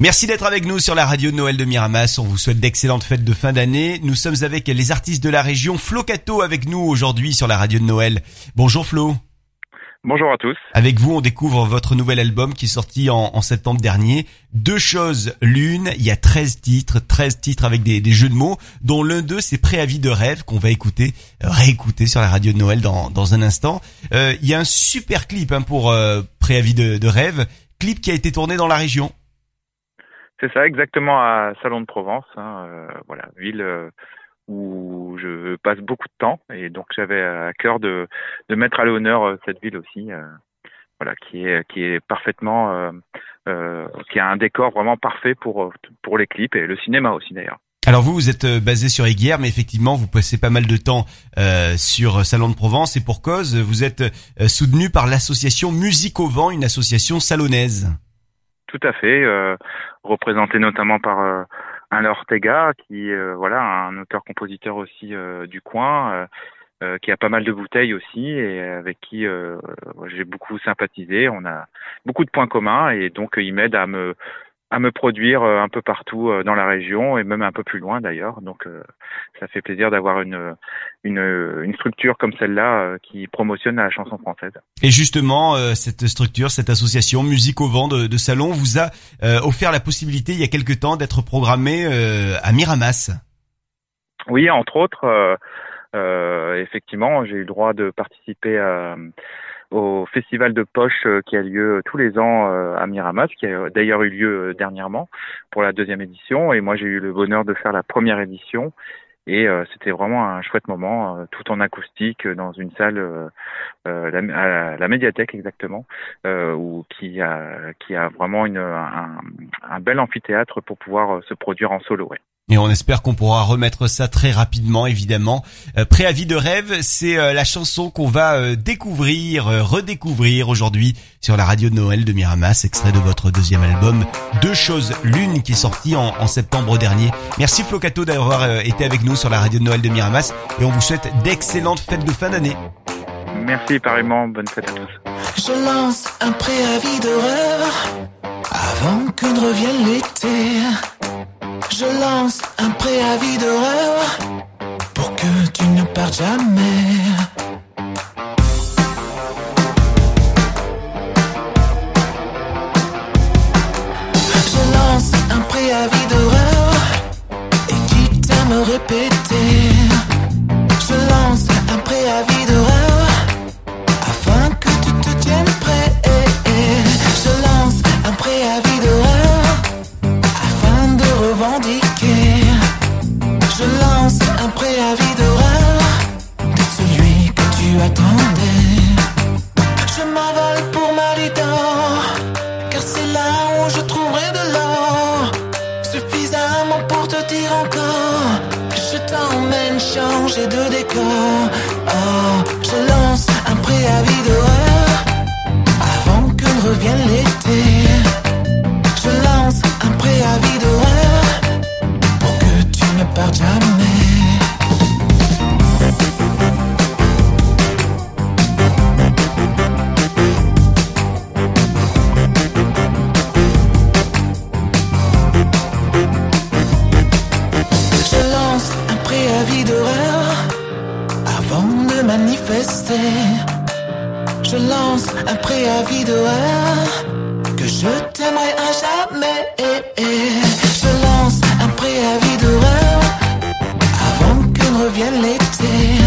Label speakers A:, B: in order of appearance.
A: Merci d'être avec nous sur la radio de Noël de Miramas. On vous souhaite d'excellentes fêtes de fin d'année. Nous sommes avec les artistes de la région. Flo Cato avec nous aujourd'hui sur la radio de Noël. Bonjour Flo.
B: Bonjour à tous.
A: Avec vous, on découvre votre nouvel album qui est sorti en, septembre dernier. Deux choses l'une, il y a 13 titres, 13 titres avec des, jeux de mots, dont l'un d'eux c'est Préavis de rêve qu'on va écouter, euh, réécouter sur la radio de Noël dans, dans un instant. Euh, il y a un super clip hein, pour euh, Préavis de, de rêve, clip qui a été tourné dans la région.
B: C'est ça, exactement à Salon de Provence, hein, euh, voilà, ville euh, où je passe beaucoup de temps et donc j'avais à cœur de, de mettre à l'honneur euh, cette ville aussi, voilà, qui est qui est parfaitement, qui a un décor vraiment parfait pour pour les clips et le cinéma aussi d'ailleurs.
A: Alors vous, vous êtes basé sur Aiguière, mais effectivement, vous passez pas mal de temps sur Salon de Provence et pour cause, vous êtes soutenu par l'association Musique au Vent, une association salonnaise.
B: Tout à fait, euh, représenté notamment par euh, un Ortega, qui euh, voilà un auteur-compositeur aussi euh, du coin, qui a pas mal de bouteilles aussi et avec qui j'ai beaucoup sympathisé. On a beaucoup de points communs et donc il m'aide à me à me produire euh, un peu partout euh, dans la région et même un peu plus loin d'ailleurs. Donc euh, ça fait plaisir d'avoir une, une, une structure comme celle-là qui promotionne la chanson française.
A: Et justement, cette structure, cette association Musique au vent de, de Salon vous a offert la possibilité il y a quelque temps d'être programmé à Miramas.
B: Oui, entre autres. effectivement, j'ai eu le droit de participer à au festival de poche euh, qui a lieu tous les ans euh, à Miramas, qui a d'ailleurs eu lieu euh, dernièrement pour la deuxième édition. Et moi, j'ai eu le bonheur de faire la première édition. Et c'était vraiment un chouette moment, tout en acoustique, dans une salle la, à la médiathèque exactement, où qui a qui a vraiment une, un, un, bel amphithéâtre pour pouvoir se produire en solo. Ouais.
A: Et on espère qu'on pourra remettre ça très rapidement, évidemment. Euh, Préavis de rêve, c'est euh, la chanson qu'on va euh, découvrir, redécouvrir aujourd'hui sur la radio de Noël de Miramas, extrait de votre deuxième album, Deux choses, l'une qui est sortie en, septembre dernier. Merci Flocato d'avoir été avec nous sur la radio de Noël de Miramas et on vous souhaite d'excellentes fêtes de fin d'année.
B: Merci pareillement, bonne fête à tous.
C: Je lance un préavis de rêve avant que ne revienne l'été. À changer de décor. Oh, je lance un préavis de avant que ne revienne Je lance un préavis d'horreur que je t'aimerai à jamais. Je lance un préavis d'horreur revienne l'été.